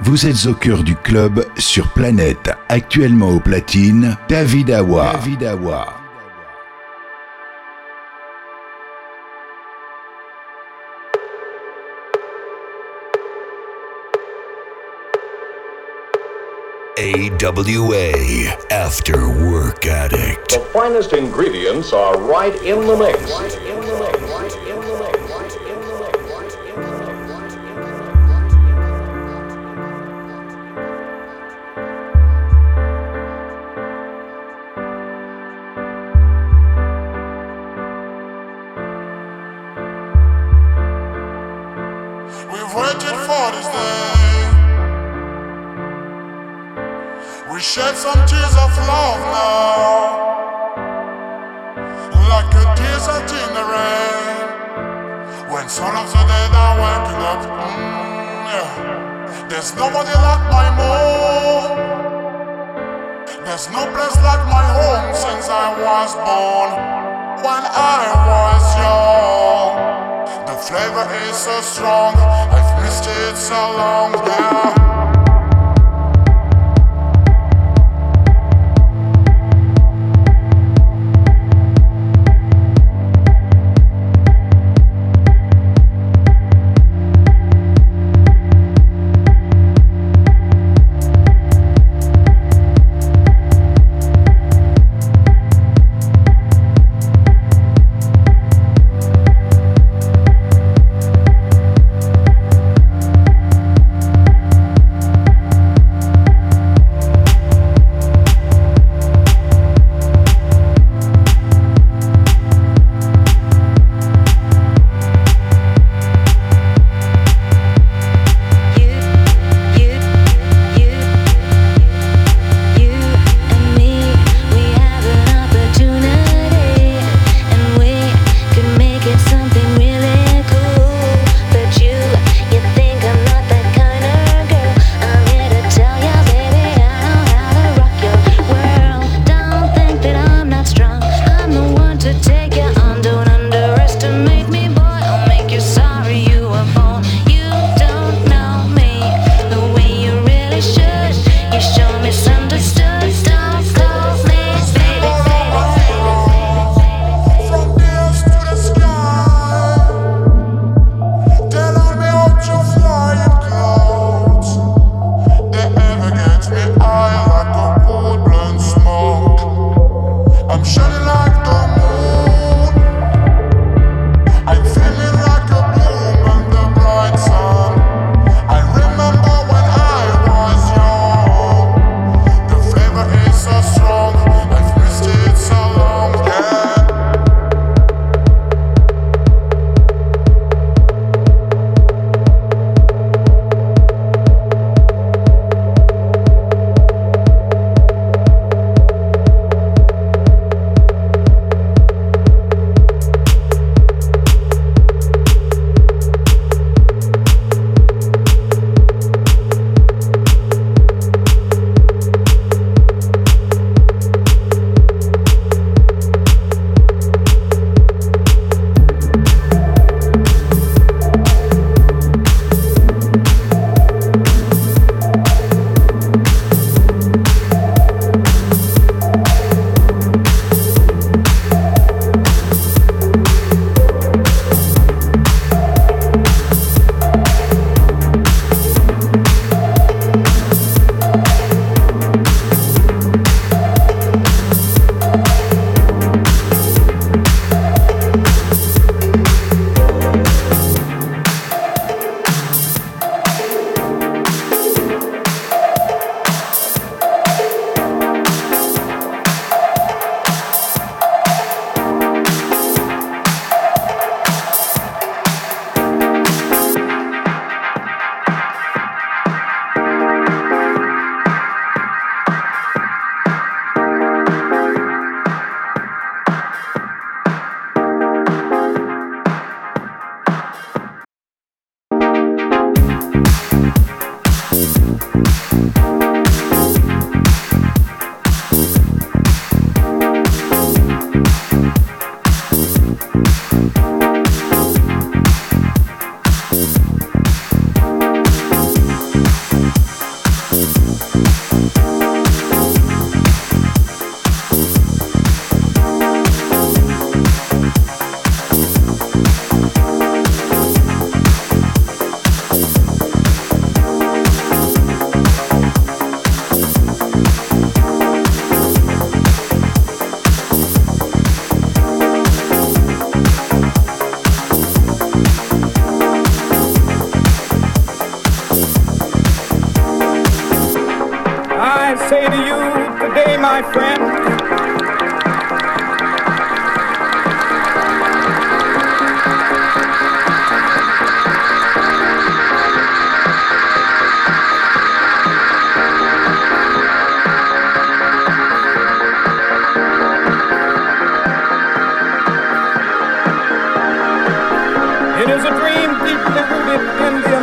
Vous êtes au cœur du club sur Planète, actuellement au platine, David Awa. David Awa. AWA After Work Addict. The finest ingredients are right in the mix.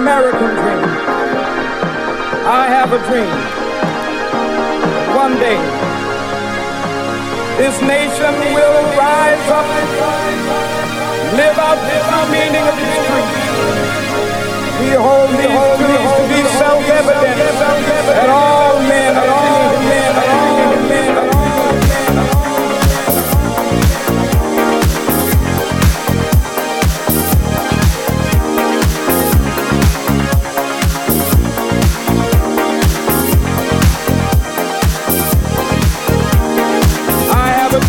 American dream. I have a dream. One day, this nation will rise up, and live out the meaning of its creed. We hold these truths to be self-evident that all men are all men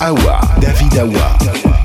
Awa. David Awa.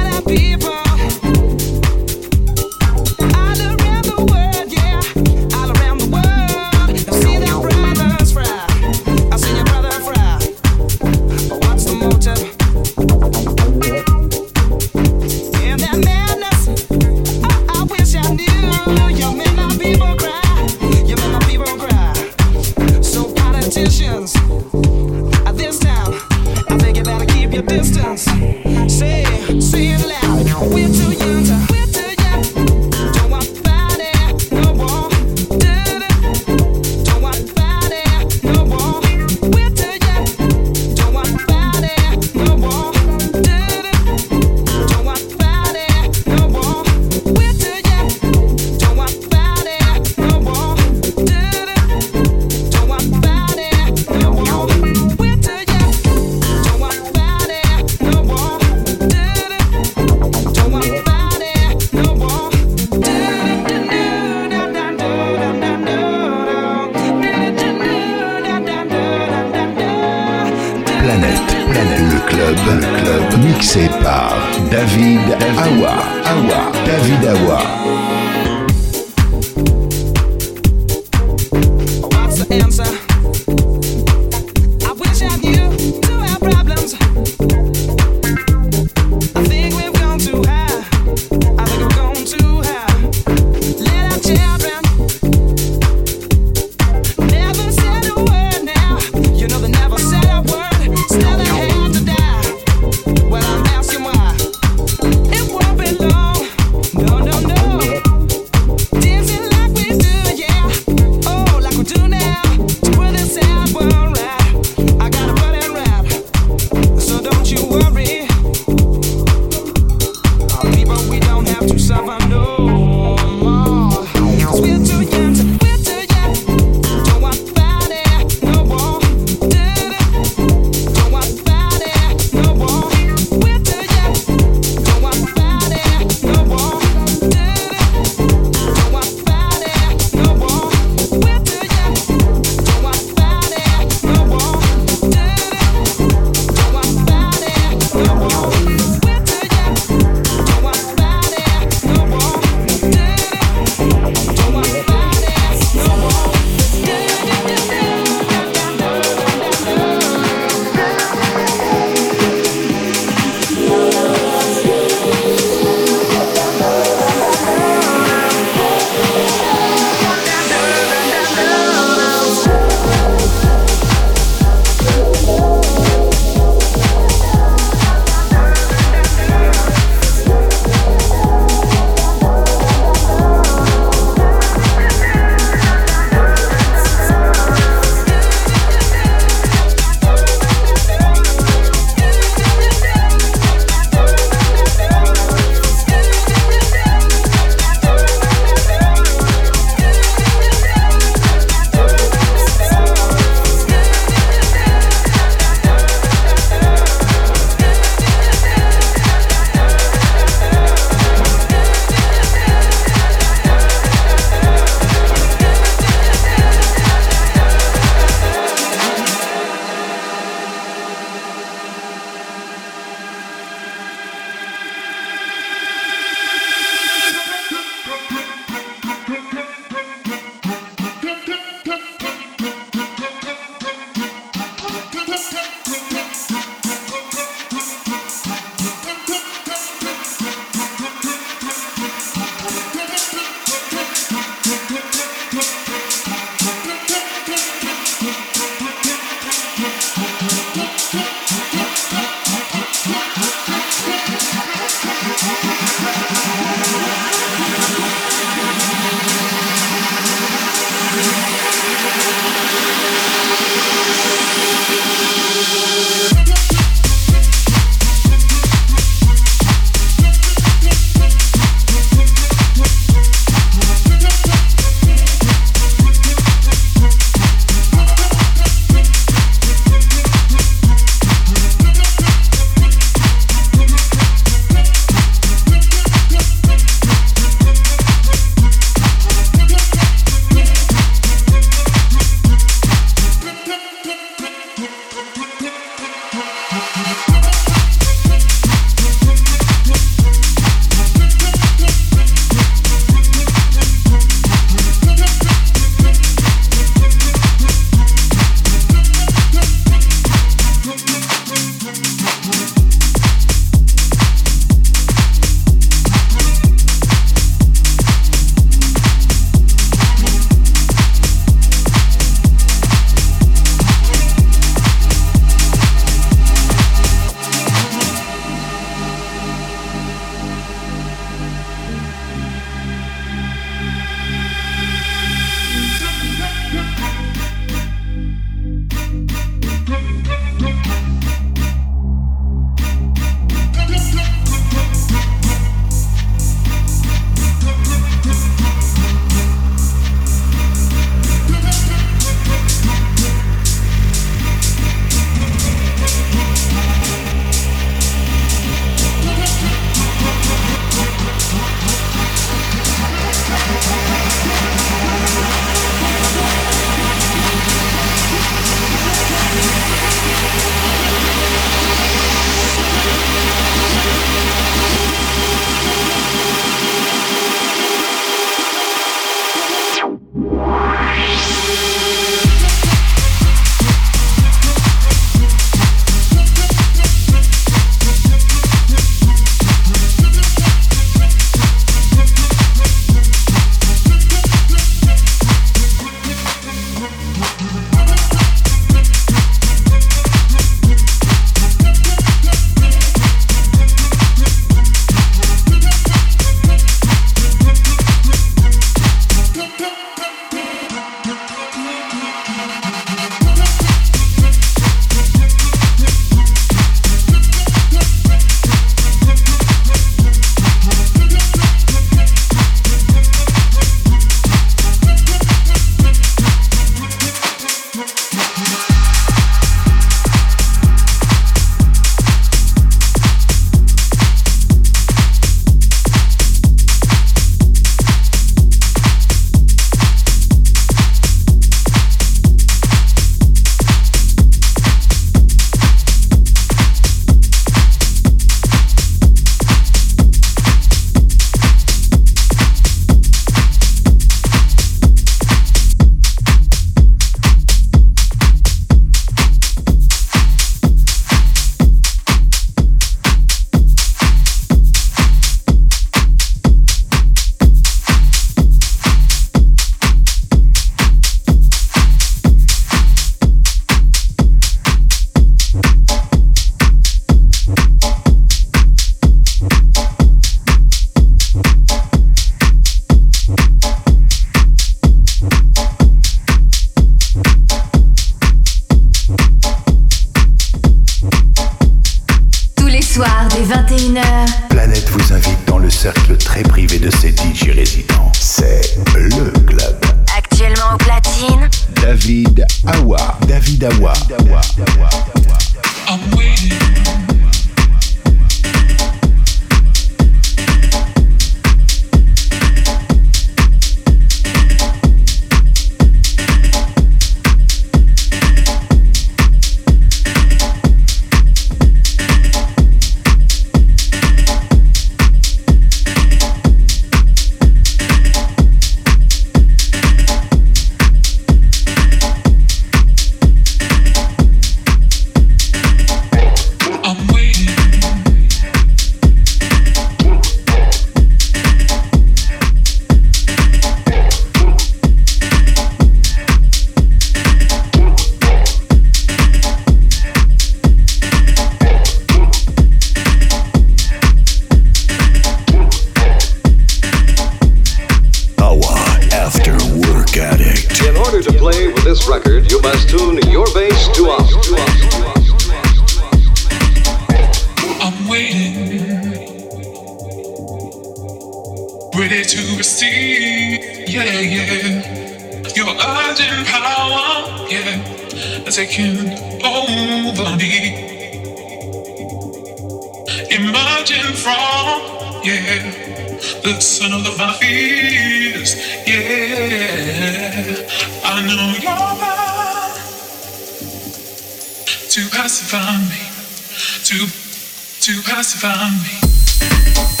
to pacify me.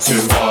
Too one.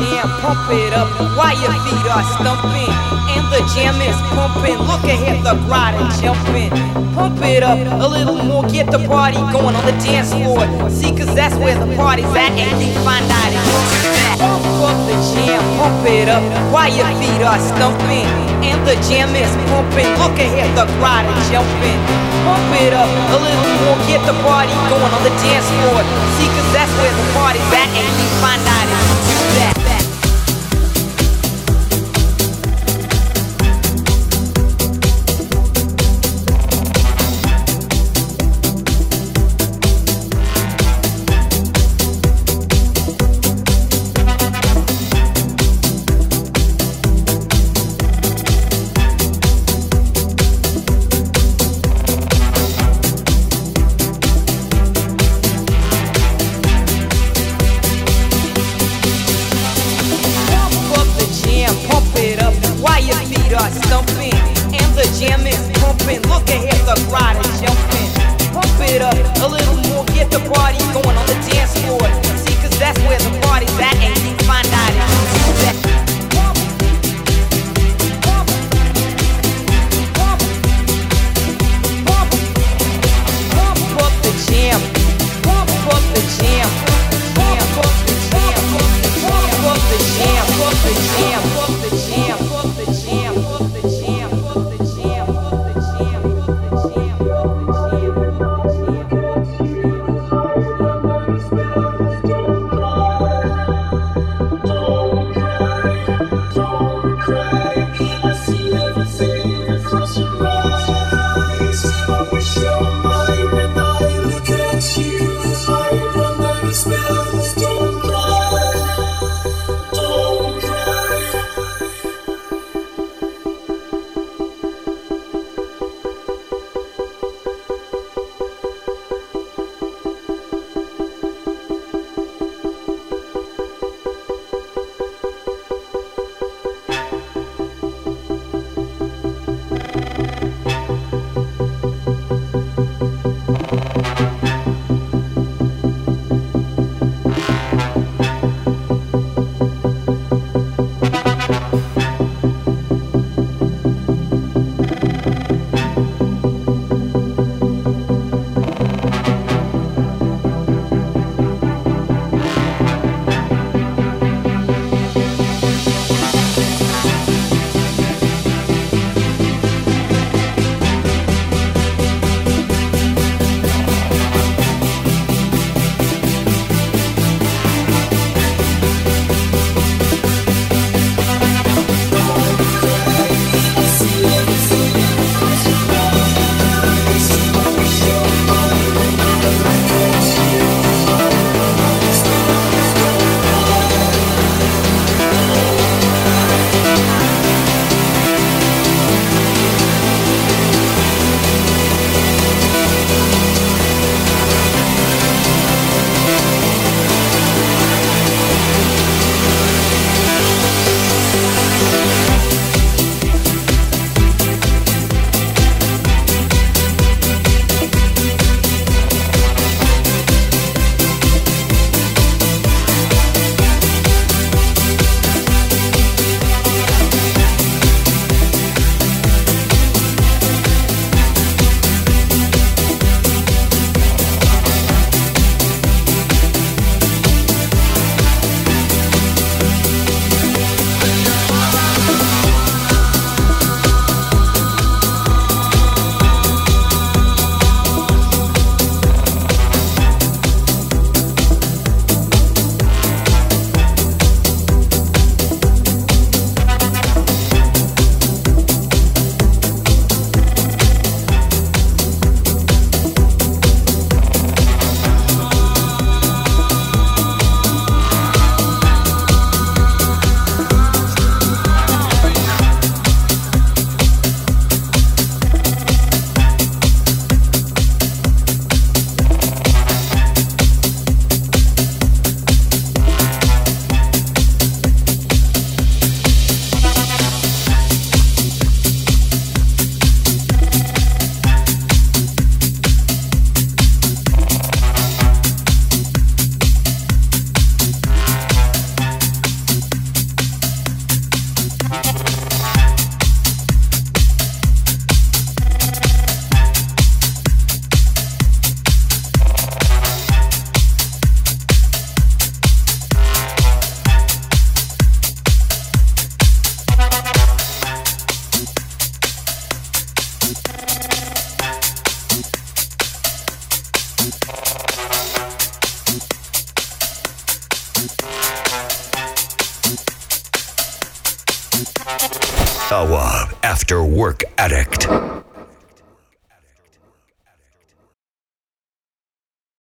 Jam, pump it up while your feet are stumping. And the jam is pumping. Look ahead, the crowd is jumping. Pump it up a little more, get the party going on the dance floor. See, cause that's where the party's at, and you find out it's Pump up the jam, pump it up while your feet are stumping. And the jam is pumping. Look ahead, the crowd is jumping. Pump it up a little more, get the party going on the dance floor. See, cause that's where the party's at, and you